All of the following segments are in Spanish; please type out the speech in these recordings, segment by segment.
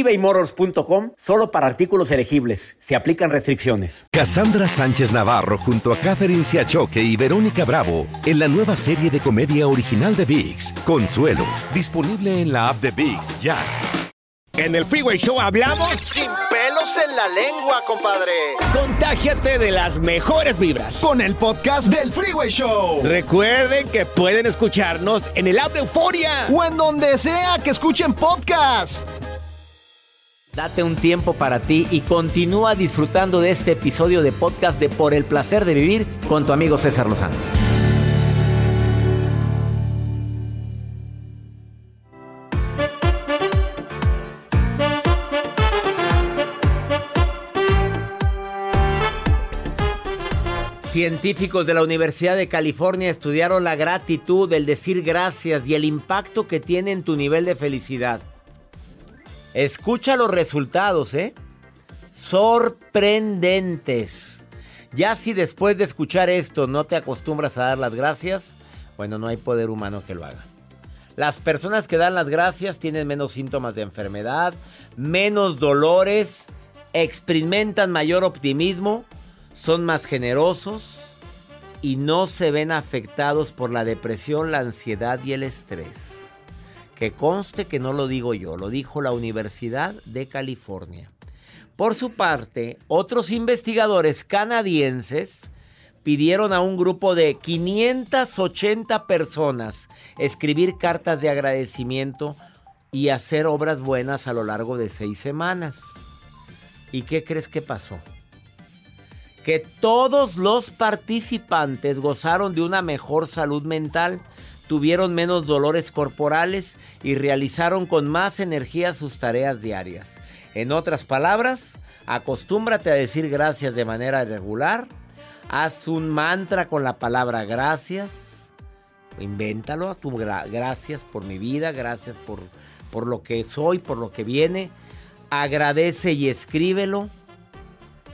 ebaymotors.com solo para artículos elegibles. Se aplican restricciones. Cassandra Sánchez Navarro junto a Catherine Siachoque y Verónica Bravo en la nueva serie de comedia original de Vix, Consuelo, disponible en la app de Vix ya. En el Freeway Show hablamos sin pelos en la lengua, compadre. Contágiate de las mejores vibras con el podcast del Freeway Show. Recuerden que pueden escucharnos en el app de Euforia o en donde sea que escuchen podcast. Date un tiempo para ti y continúa disfrutando de este episodio de podcast de Por el placer de vivir con tu amigo César Lozano. Científicos de la Universidad de California estudiaron la gratitud, el decir gracias y el impacto que tiene en tu nivel de felicidad. Escucha los resultados, ¿eh? Sorprendentes. Ya si después de escuchar esto no te acostumbras a dar las gracias, bueno, no hay poder humano que lo haga. Las personas que dan las gracias tienen menos síntomas de enfermedad, menos dolores, experimentan mayor optimismo, son más generosos y no se ven afectados por la depresión, la ansiedad y el estrés. Que conste que no lo digo yo, lo dijo la Universidad de California. Por su parte, otros investigadores canadienses pidieron a un grupo de 580 personas escribir cartas de agradecimiento y hacer obras buenas a lo largo de seis semanas. ¿Y qué crees que pasó? Que todos los participantes gozaron de una mejor salud mental tuvieron menos dolores corporales y realizaron con más energía sus tareas diarias. En otras palabras, acostúmbrate a decir gracias de manera regular, haz un mantra con la palabra gracias, invéntalo, tu gracias por mi vida, gracias por, por lo que soy, por lo que viene, agradece y escríbelo.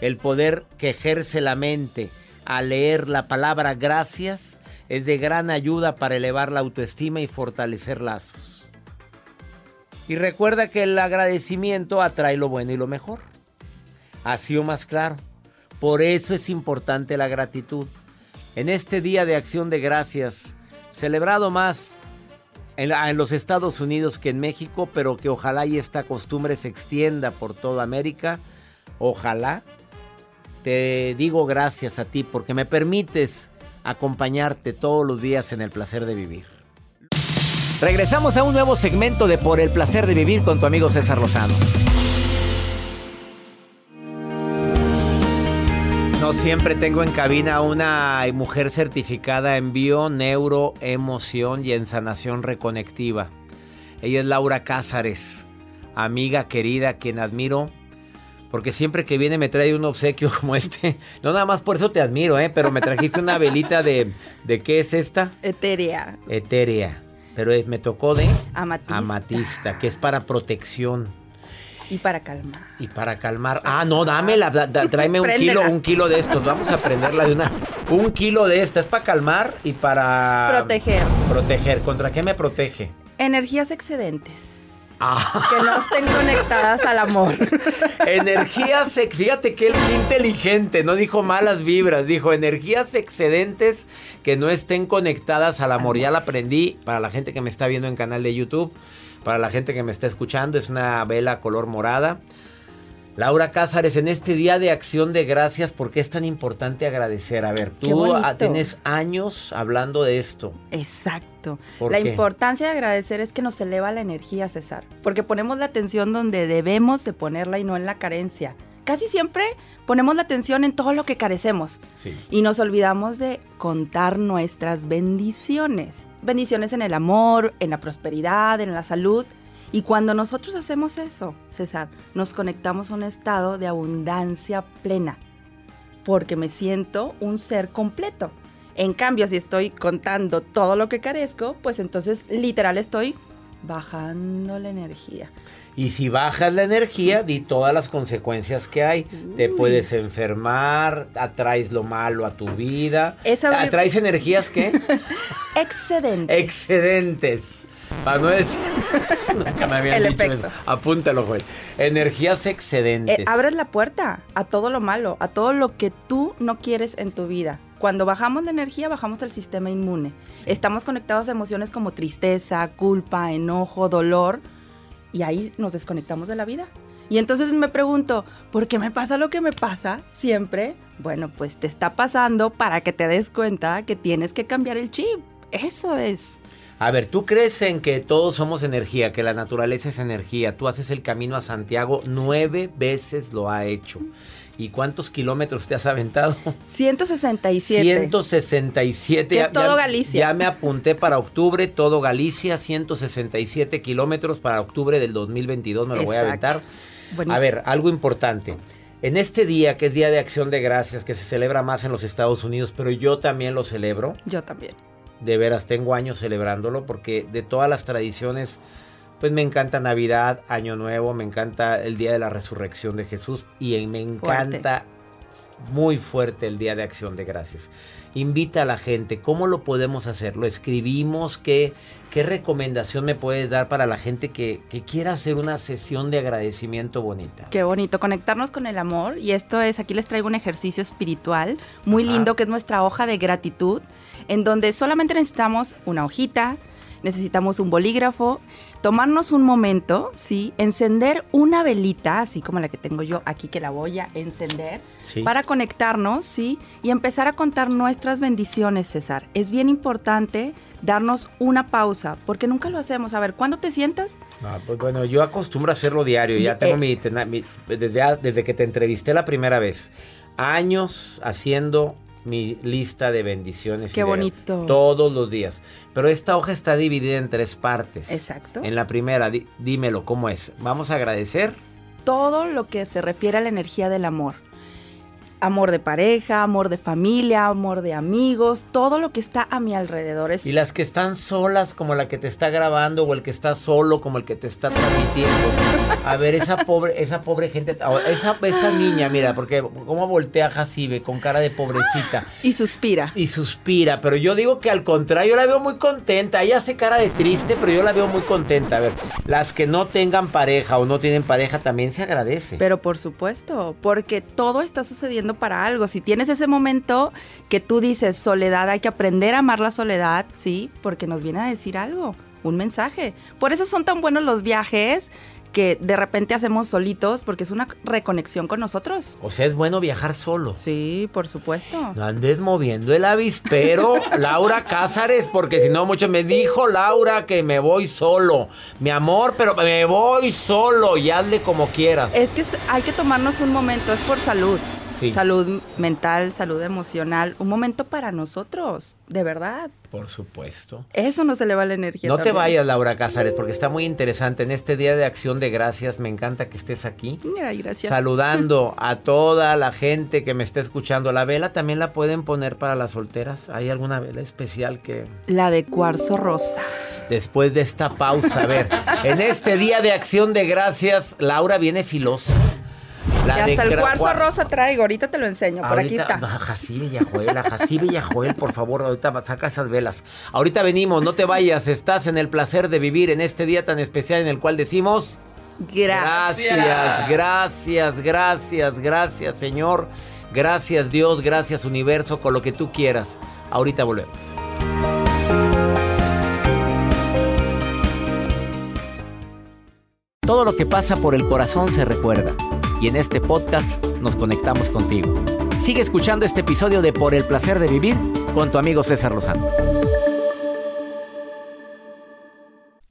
El poder que ejerce la mente al leer la palabra gracias es de gran ayuda para elevar la autoestima y fortalecer lazos. Y recuerda que el agradecimiento atrae lo bueno y lo mejor. Así o más claro. Por eso es importante la gratitud. En este día de acción de gracias, celebrado más en, en, los Estados Unidos que en México, pero que ojalá y esta costumbre se extienda por toda América. Ojalá. Te digo gracias a ti porque me permites acompañarte todos los días en el placer de vivir. Regresamos a un nuevo segmento de Por el placer de vivir con tu amigo César Lozano. No siempre tengo en cabina a una mujer certificada en bio, neuro, emoción y en sanación reconectiva. Ella es Laura Cázares, amiga querida, quien admiro porque siempre que viene me trae un obsequio como este. No nada más por eso te admiro, ¿eh? Pero me trajiste una velita de... ¿De qué es esta? Etérea. Etérea. Pero me tocó de... Amatista. Amatista, que es para protección. Y para calmar. Y para calmar. Ah, no, dámela. tráeme un kilo, un kilo de estos. Vamos a prenderla de una. Un kilo de esta. Es para calmar y para. Proteger. Proteger. ¿Contra qué me protege? Energías excedentes. Que no estén conectadas al amor. Energías, fíjate que él es inteligente, no dijo malas vibras, dijo energías excedentes que no estén conectadas al amor. Ya la aprendí para la gente que me está viendo en canal de YouTube, para la gente que me está escuchando, es una vela color morada. Laura Cázares, en este día de acción de gracias, ¿por qué es tan importante agradecer? A ver, tú tienes años hablando de esto. Exacto. La importancia de agradecer es que nos eleva la energía, César, porque ponemos la atención donde debemos de ponerla y no en la carencia. Casi siempre ponemos la atención en todo lo que carecemos sí. y nos olvidamos de contar nuestras bendiciones. Bendiciones en el amor, en la prosperidad, en la salud y cuando nosotros hacemos eso, César, nos conectamos a un estado de abundancia plena. porque me siento un ser completo. En cambio, si estoy contando todo lo que carezco, pues entonces literal estoy bajando la energía. Y si bajas la energía, di todas las consecuencias que hay. Te puedes enfermar, atraes lo malo a tu vida. ¿Atraes energías qué? Excedentes. Excedentes. Para no decir. Nunca me habían dicho eso. Apúntalo, güey. Energías excedentes. Eh, abres la puerta a todo lo malo, a todo lo que tú no quieres en tu vida. Cuando bajamos la energía, bajamos el sistema inmune. Estamos conectados a emociones como tristeza, culpa, enojo, dolor y ahí nos desconectamos de la vida. Y entonces me pregunto, ¿por qué me pasa lo que me pasa siempre? Bueno, pues te está pasando para que te des cuenta que tienes que cambiar el chip. Eso es. A ver, ¿tú crees en que todos somos energía, que la naturaleza es energía? Tú haces el camino a Santiago, nueve veces lo ha hecho. ¿Y cuántos kilómetros te has aventado? 167. 167. es todo Galicia. Ya me apunté para octubre, todo Galicia, 167 kilómetros para octubre del 2022, me lo voy a aventar. A ver, algo importante. En este día, que es Día de Acción de Gracias, que se celebra más en los Estados Unidos, pero yo también lo celebro. Yo también. De veras, tengo años celebrándolo porque de todas las tradiciones pues me encanta Navidad, Año Nuevo, me encanta el Día de la Resurrección de Jesús y me encanta muy fuerte el Día de Acción de Gracias. Invita a la gente, ¿cómo lo podemos hacer? ¿Lo escribimos? ¿Qué, qué recomendación me puedes dar para la gente que, que, quiera hacer una sesión de agradecimiento bonita? Qué bonito, conectarnos con el amor. Y esto es, aquí les traigo un ejercicio espiritual muy lindo que es nuestra hoja de gratitud, en donde solamente necesitamos una hojita, necesitamos un bolígrafo, tomarnos un momento, ¿sí? Encender una velita, así como la que tengo yo aquí, que la voy a encender, para conectarnos, ¿sí? Y empezar a contar nuestras bendiciones, César. Es bien importante darnos una pausa, porque nunca lo hacemos. A ver, ¿cuándo te sientas? pues bueno, yo acostumbro a hacerlo diario, ya tengo mi, desde, desde que te entrevisté la primera vez, años haciendo mi lista de bendiciones. Qué bonito. todos los días. Pero esta hoja está dividida en tres partes. Exacto. En la primera, dímelo, ¿cómo es? Vamos a agradecer. Todo lo que se refiere a la energía del amor amor de pareja, amor de familia, amor de amigos, todo lo que está a mi alrededor. Es... Y las que están solas, como la que te está grabando, o el que está solo, como el que te está transmitiendo. A ver, esa pobre, esa pobre gente, esa, esta niña, mira, porque cómo voltea Jacibe con cara de pobrecita. Y suspira. Y suspira, pero yo digo que al contrario, yo la veo muy contenta. Ella hace cara de triste, pero yo la veo muy contenta. A ver, las que no tengan pareja o no tienen pareja también se agradece. Pero por supuesto, porque todo está sucediendo para algo. Si tienes ese momento que tú dices soledad, hay que aprender a amar la soledad, ¿sí? Porque nos viene a decir algo, un mensaje. Por eso son tan buenos los viajes que de repente hacemos solitos porque es una reconexión con nosotros. O sea, es bueno viajar solo. Sí, por supuesto. No andes moviendo el avispero, Laura Cázares, porque si no, mucho me dijo Laura que me voy solo. Mi amor, pero me voy solo y hazle como quieras. Es que hay que tomarnos un momento, es por salud. Salud mental, salud emocional, un momento para nosotros, de verdad. Por supuesto. Eso nos eleva la energía. No te vayas, Laura Cázares, porque está muy interesante. En este día de acción de gracias, me encanta que estés aquí. Mira, gracias. Saludando a toda la gente que me está escuchando. La vela también la pueden poner para las solteras. ¿Hay alguna vela especial que.? La de cuarzo rosa. Después de esta pausa, a ver. en este día de acción de gracias, Laura viene filosa y hasta el cuarzo rosa traigo, ahorita te lo enseño, por aquí está. Jacibe Yajoel, Jacibe Yajoel, por favor, ahorita saca esas velas. Ahorita venimos, no te vayas, estás en el placer de vivir en este día tan especial en el cual decimos... Gracias. Gracias, gracias, gracias, gracias, Señor. Gracias, Dios, gracias, universo, con lo que tú quieras. Ahorita volvemos. Todo lo que pasa por el corazón se recuerda y en este podcast nos conectamos contigo. Sigue escuchando este episodio de Por el placer de vivir con tu amigo César Lozano.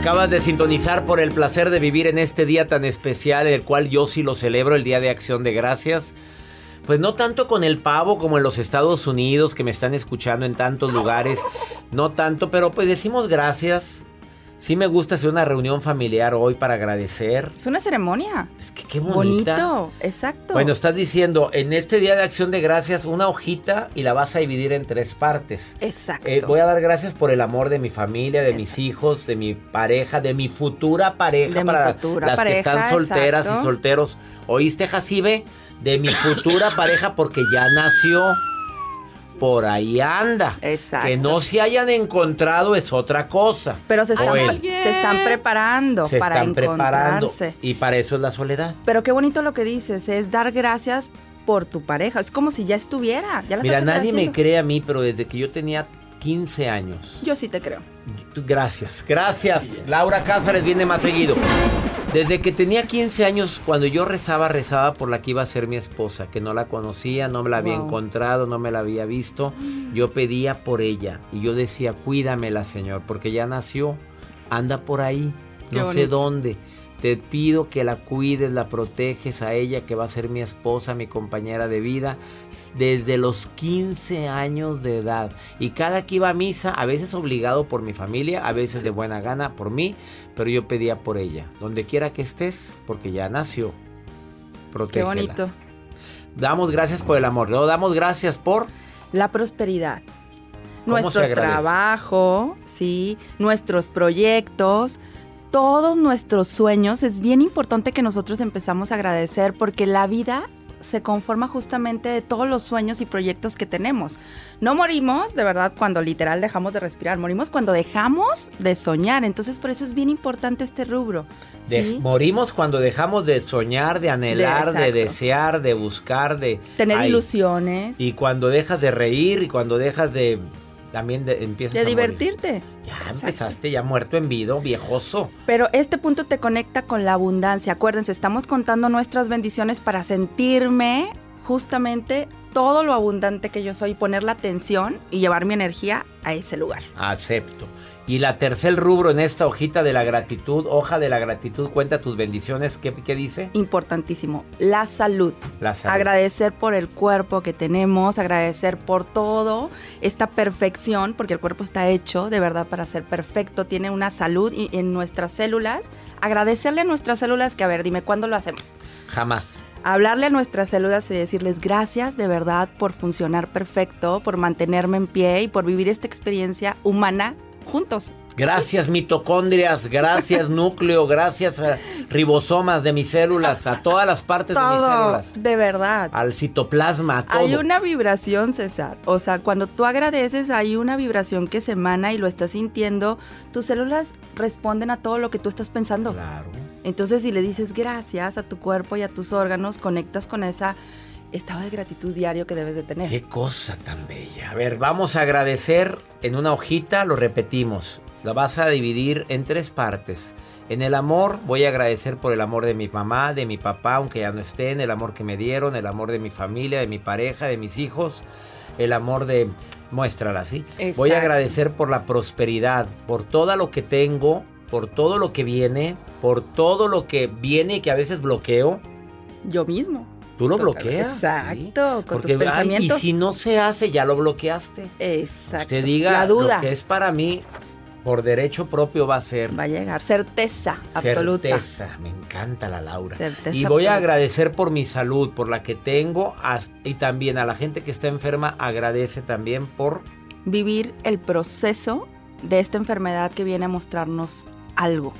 Acabas de sintonizar por el placer de vivir en este día tan especial, el cual yo sí lo celebro, el Día de Acción de Gracias. Pues no tanto con el pavo como en los Estados Unidos, que me están escuchando en tantos lugares, no tanto, pero pues decimos gracias Sí me gusta hacer una reunión familiar hoy para agradecer. Es una ceremonia. Es que qué bonita. Bonito, exacto. Bueno, estás diciendo, en este Día de Acción de Gracias, una hojita y la vas a dividir en tres partes. Exacto. Eh, voy a dar gracias por el amor de mi familia, de mis hijos, de mi pareja, de mi futura pareja, De mi para futura las que están solteras exacto. y solteros. ¿Oíste, Jacibe? De mi futura pareja porque ya nació. Por ahí anda. Exacto. Que no se hayan encontrado es otra cosa. Pero se están, se están preparando Se para están preparando. encontrarse. Y para eso es la soledad. Pero qué bonito lo que dices, es dar gracias por tu pareja. Es como si ya estuviera. Ya la Mira, nadie me cree a mí, pero desde que yo tenía 15 años. Yo sí te creo. Gracias, gracias. Laura Cázares viene más seguido. Desde que tenía 15 años, cuando yo rezaba, rezaba por la que iba a ser mi esposa, que no la conocía, no me la había Wow. encontrado, no me la había visto. Yo pedía por ella y yo decía, cuídamela, Señor, porque ya nació, anda por ahí, Qué no sé bonito. dónde. Te pido que la cuides, la proteges a ella, que va a ser mi esposa, mi compañera de vida, desde los 15 años de edad. Y cada que iba a misa, a veces obligado por mi familia, a veces de buena gana por mí, pero yo pedía por ella. Donde quiera que estés, porque ya nació. Qué Protégela. bonito. Damos gracias por el amor. Luego damos gracias por La prosperidad. ¿Cómo se Nuestro trabajo, sí, nuestros proyectos, todos nuestros sueños. Es bien importante que nosotros empezamos a agradecer porque la vida se conforma justamente de todos los sueños y proyectos que tenemos. No morimos, de verdad, cuando literal dejamos de respirar, morimos cuando dejamos de soñar. Entonces, por eso es bien importante este rubro. de- morimos cuando dejamos de soñar, de anhelar, de, desear, de buscar, de Tener Ay, ilusiones. Y cuando dejas de reír y cuando dejas de también de- empiezas de a morir. divertirte. Ya Exacto. empezaste ya muerto en vida, viejoso. Pero este punto te conecta con la abundancia. Acuérdense, estamos contando nuestras bendiciones para sentirme justamente todo lo abundante que yo soy, poner la atención y llevar mi energía a ese lugar. Acepto. Y la tercer rubro en esta hojita de la gratitud, hoja de la gratitud, cuenta tus bendiciones. ¿Qué, qué dice? Importantísimo, la salud. La salud. Agradecer por el cuerpo que tenemos, agradecer por todo, esta perfección, porque el cuerpo está hecho de verdad para ser perfecto, tiene una salud y en nuestras células. Agradecerle a nuestras células que, a ver, dime, ¿cuándo lo hacemos? Jamás. hablarle a nuestras células y decirles gracias de verdad por funcionar perfecto, por mantenerme en pie y por vivir esta experiencia humana juntos. Gracias mitocondrias, gracias núcleo, gracias a ribosomas de mis células, a todas las partes de mis células. de verdad. Al citoplasma, a todo. Hay una vibración, César. O sea, cuando tú agradeces, hay una vibración que se emana y lo estás sintiendo. Tus células responden a todo lo que tú estás pensando. Claro. Entonces, si le dices gracias a tu cuerpo y a tus órganos, conectas con esa estado de gratitud diario que debes de tener. Qué cosa tan bella. A ver, vamos a agradecer en una hojita, lo repetimos. La vas a dividir en tres partes. En el amor voy a agradecer por el amor de mi mamá, de mi papá, aunque ya no estén, el amor que me dieron, el amor de mi familia, de mi pareja, de mis hijos, el amor de... Muéstrala, ¿sí? Voy a agradecer por la prosperidad, por todo lo que tengo por todo lo que viene, por todo lo que viene y que a veces bloqueo. Yo mismo. Tú lo bloqueas. Exacto, con Porque, tus pensamientos. y si no se hace, ya lo bloqueaste. Exacto. Usted diga La duda. lo que es para mí, por derecho propio va a ser. Va a llegar. Certeza absoluta. Certeza, me encanta la Laura. Certeza y voy a agradecer por mi salud, por la que tengo, y también a la gente que está enferma, agradece también por... Vivir el proceso de esta enfermedad que viene a mostrarnos algo.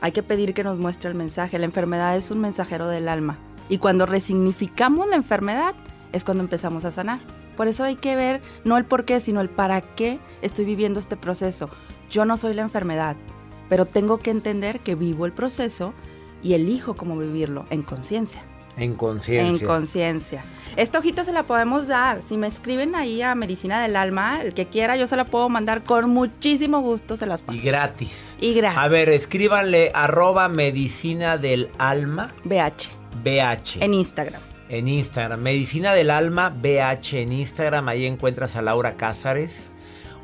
Hay que pedir que nos muestre el mensaje. La enfermedad es un mensajero del alma. Y cuando resignificamos la enfermedad es cuando empezamos a sanar. Por eso hay que ver no el por qué, sino el para qué estoy viviendo este proceso. Yo no soy la enfermedad, pero tengo que entender que vivo el proceso y elijo cómo vivirlo en conciencia. En En conciencia. conciencia. Esta hojita se la podemos dar. Si me escriben ahí a Medicina del Alma, el que quiera, yo se la puedo mandar con muchísimo gusto, se las paso. y gratis. Y gratis. A ver, escríbanle arroba medicina del alma BH. BH. En Instagram. en Instagram. Medicina del Alma BH en Instagram. Ahí encuentras a Laura Cázares.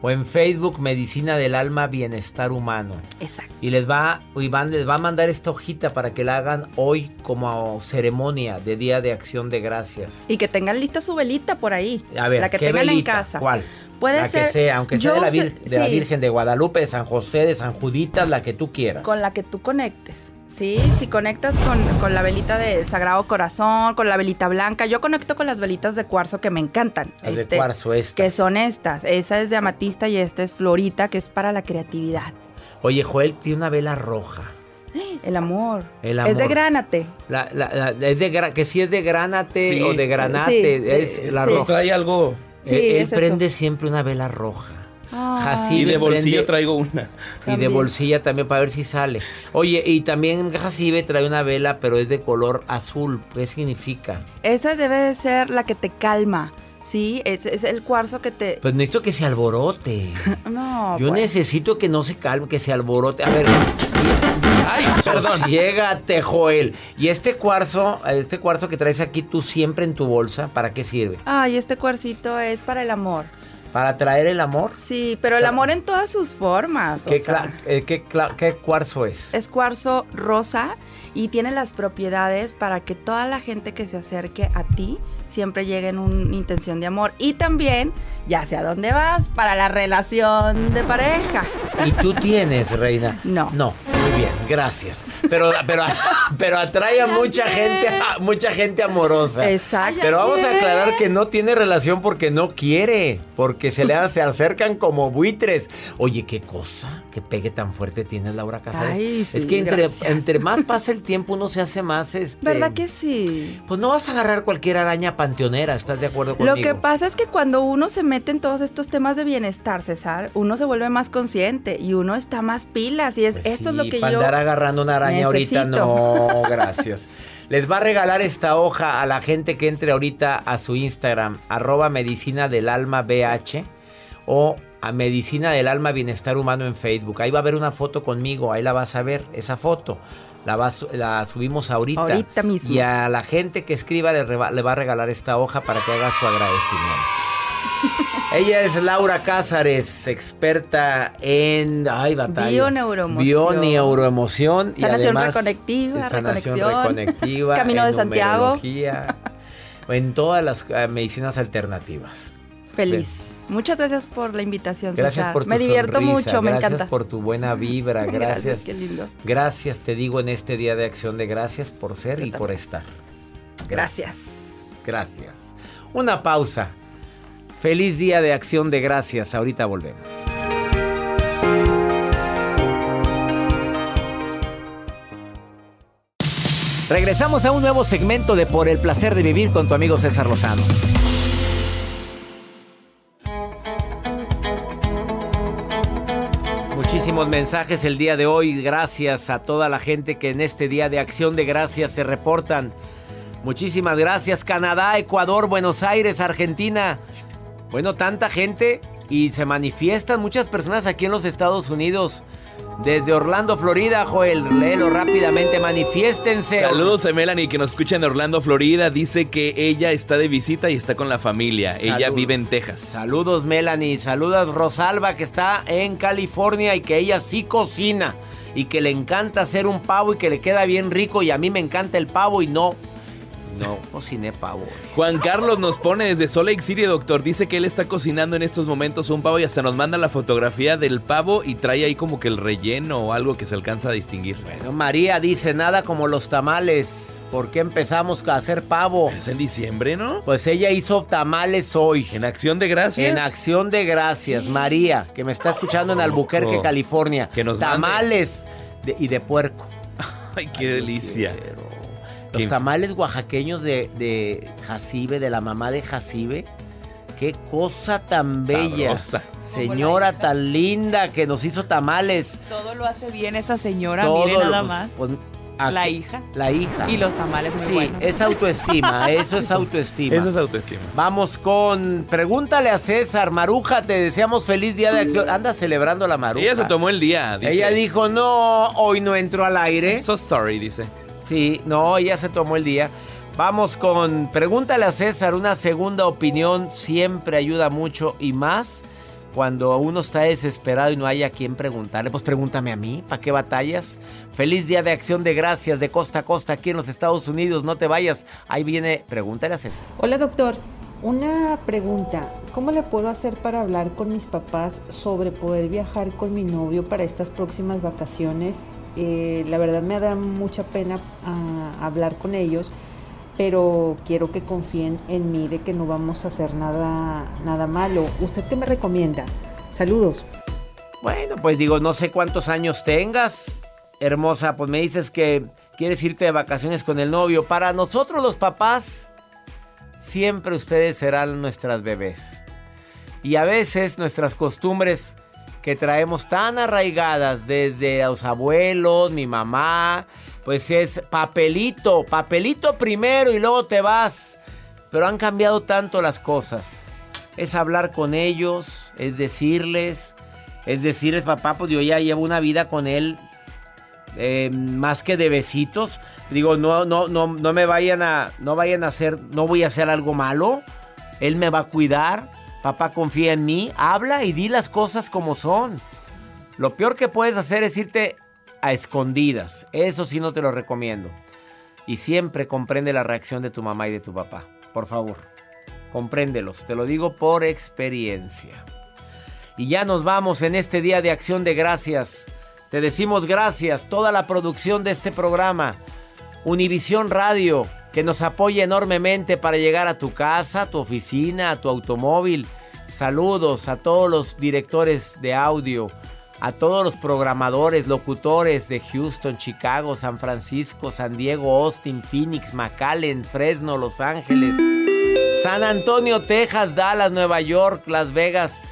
O en Facebook, Medicina del Alma Bienestar Humano. Exacto. Y les va, Iván les va a mandar esta hojita para que la hagan hoy como ceremonia de Día de Acción de Gracias. Y que tengan lista su velita por ahí. A ver, la que ¿qué tengan velita? en casa. ¿Cuál? Puede la ser. que sea, aunque sea de, la, sé- Vir- de la sí, Virgen de Guadalupe, de San José, de San Juditas, la que tú quieras. Con la que tú conectes. Sí, si conectas con, con la velita de Sagrado Corazón, con la velita blanca. Yo conecto con las velitas de cuarzo que me encantan. Las de Este, cuarzo estas. Que son estas. Esa es de amatista y esta es florita, que es para la creatividad. Oye, Joel tiene una vela roja. El amor. El Es de amor. gránate. La, la- la- es de gra- que si es de granate Sí. o de granate, Sí, de- es la sí. roja. Trae algo. Sí, él él es eso. prende siempre una vela roja. Ay. Y de bolsillo prende- traigo una. Y de bolsilla también para ver si sale. Oye, y también Jacibe trae una vela, pero es de color azul. ¿Qué significa? Esa debe de ser la que te calma. Sí, es, es el cuarzo que te. Pues necesito que se alborote. No. Yo pues. necesito que no se calme, que se alborote. A ver. Ay, perdón. Llégate, Joel. Y este cuarzo, este cuarzo que traes aquí tú siempre en tu bolsa, ¿para qué sirve? Ay, este cuarcito es para el amor. ¿Para traer el amor? Sí, pero el amor en todas sus formas. o ¿Qué, sea, eh, qué cuarzo es? es cuarzo rosa y tiene las propiedades para que toda la gente que se acerque a ti siempre llegue en una intención de amor. Y también, ya sé a dónde vas, para la relación de pareja. ¿Y tú tienes, reina? No. No, muy bien, gracias. Pero, pero, pero atrae a mucha gente, a mucha gente amorosa. Exacto. Pero vamos a aclarar que no tiene relación porque no quiere, porque se le se acercan como buitres. Oye, qué cosa, qué pegue tan fuerte tiene Laura Casares. Ay, sí, es que entre, más pasa el tiempo uno se hace más este. ¿Verdad que sí? Pues no vas a agarrar cualquier araña panteonera, ¿estás de acuerdo conmigo? Lo que pasa es que cuando uno se mete en todos estos temas de bienestar, César, uno se vuelve más consciente y uno está más pilas y es Pues esto es lo que para yo andar agarrando una araña ahorita, no, gracias. Les va a regalar esta hoja a la gente que entre ahorita a su Instagram, arroba medicina del alma BH o a medicina del alma bienestar humano en Facebook. Ahí va a haber una foto conmigo, ahí la vas a ver, esa foto. La, vas- la subimos ahorita. Ahorita mismo. Y a la gente que escriba le va a regalar esta hoja para que haga su agradecimiento. Ella es Laura Cázares, experta en ay, batalla. Bioneuroemoción. Bioneuroemoción y además reconectiva, sanación reconexión, reconectiva, Camino de en Santiago. en todas las eh, medicinas alternativas. Feliz. Muchas gracias por la invitación, Gracias César. por tu me divierto sonrisa, mucho, me gracias encanta. por tu buena vibra, gracias. qué lindo. Gracias, te digo en este día de acción de gracias por ser Yo y por estar. Gracias. Gracias. Una pausa. Feliz día de acción de gracias. Ahorita volvemos. Regresamos a un nuevo segmento de Por el placer de vivir con tu amigo César Lozano. Muchísimos mensajes el día de hoy. Gracias a toda la gente que en este día de acción de gracias se reportan. Muchísimas gracias. Canadá, Ecuador, Buenos Aires, Argentina. Bueno, tanta gente y se manifiestan muchas personas aquí en los Estados Unidos. Desde Orlando, Florida, Joel, léelo rápidamente, manifiéstense. Saludos a Melanie que nos escucha en Orlando, Florida. Dice que ella está de visita y está con la familia. Ella vive en Texas. Saludos Melanie, saludos Rosalba que está en California y que ella sí cocina y que le encanta hacer un pavo y que le queda bien rico y a mí me encanta el pavo y no no cociné pavo. Juan Carlos nos pone desde Salt Lake City, doctor. Dice que él está cocinando en estos momentos un pavo y hasta nos manda la fotografía del pavo y trae ahí como que el relleno o algo que se alcanza a distinguir. Bueno, María dice nada como los tamales. ¿Por qué empezamos a hacer pavo? Es en diciembre, ¿no? Pues ella hizo tamales hoy. ¿En acción de gracias? En acción de gracias. María, que me está escuchando en Albuquerque, California. Que nos Tamales y de puerco. Ay, qué delicia. Los tamales oaxaqueños de, de Jacibe, de la mamá de Jacibe. Qué cosa tan bella. Señora tan linda que nos hizo tamales. Todo lo hace bien esa señora, mire nada más. Pues, la hija. La hija. Y los tamales muy sí, buenos. es autoestima, eso es autoestima. Eso es autoestima. Vamos con pregúntale a César, Maruja, te deseamos feliz día de acción. Anda celebrando la Maruja. Ella se tomó el día, dice. Ella dijo, "No, hoy no entró al aire." So sorry, dice. Sí, no, ella se tomó el día. Vamos con pregúntale a César, una segunda opinión siempre ayuda mucho y más cuando uno está desesperado y no hay a quien preguntarle, pues pregúntame a mí, ¿para qué batallas? Feliz día de acción de gracias de costa a costa aquí en los Estados Unidos, no te vayas. Ahí viene, pregúntale a César. Hola doctor, una pregunta, ¿cómo le puedo hacer para hablar con mis papás sobre poder viajar con mi novio para estas próximas vacaciones? Eh, la verdad me da mucha pena ah, hablar con ellos, pero quiero que confíen en mí de que no vamos a hacer nada, nada malo. ¿Usted qué me recomienda? Saludos. Bueno, pues digo, no sé cuántos años tengas, hermosa, pues me dices que quieres irte de vacaciones con el novio. Para nosotros los papás, siempre ustedes serán nuestras bebés. Y a veces nuestras costumbres que traemos tan arraigadas desde los abuelos, mi mamá, pues es papelito, papelito primero y luego te vas. Pero han cambiado tanto las cosas. Es hablar con ellos, es decirles, es decirles, papá, pues yo ya llevo una vida con él eh, más que de besitos. Digo, no, no, no, no me vayan a, no vayan a hacer, no voy a hacer algo malo. Él me va a cuidar. Papá confía en mí. Habla y di las cosas como son. Lo peor que puedes hacer es irte a escondidas. Eso sí no te lo recomiendo. Y siempre comprende la reacción de tu mamá y de tu papá. Por favor, compréndelos. Te lo digo por experiencia. Y ya nos vamos en este día de acción de gracias. Te decimos gracias, toda la producción de este programa. Univisión Radio, que nos apoya enormemente para llegar a tu casa, a tu oficina, a tu automóvil. Saludos a todos los directores de audio, a todos los programadores, locutores de Houston, Chicago, San Francisco, San Diego, Austin, Phoenix, McAllen, Fresno, Los Ángeles, San Antonio, Texas, Dallas, Nueva York, Las Vegas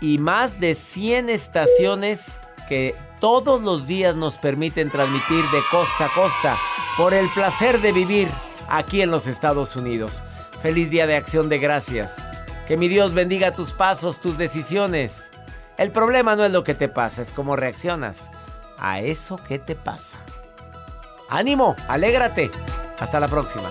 y más de 100 estaciones que todos los días nos permiten transmitir de costa a costa por el placer de vivir aquí en los Estados Unidos. Feliz día de acción de gracias. Que mi Dios bendiga tus pasos, tus decisiones. El problema no es lo que te pasa, es cómo reaccionas a eso que te pasa. Ánimo, alégrate. Hasta la próxima.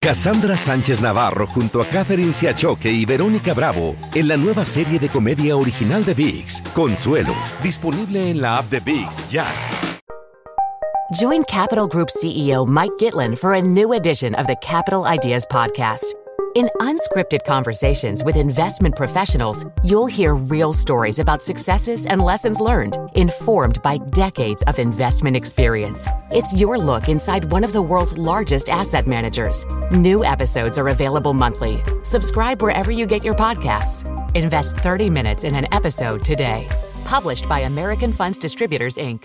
Cassandra Sánchez Navarro junto a Catherine Siachoque y Verónica Bravo en la nueva serie de comedia original de VIX, Consuelo, disponible en la app de VIX ya. Join Capital Group CEO Mike Gitlin for a new edition of the Capital Ideas Podcast. In unscripted conversations with investment professionals, you'll hear real stories about successes and lessons learned, informed by decades of investment experience. It's your look inside one of the world's largest asset managers. New episodes are available monthly. Subscribe wherever you get your podcasts. Invest 30 minutes in an episode today. Published by American Funds Distributors, Inc.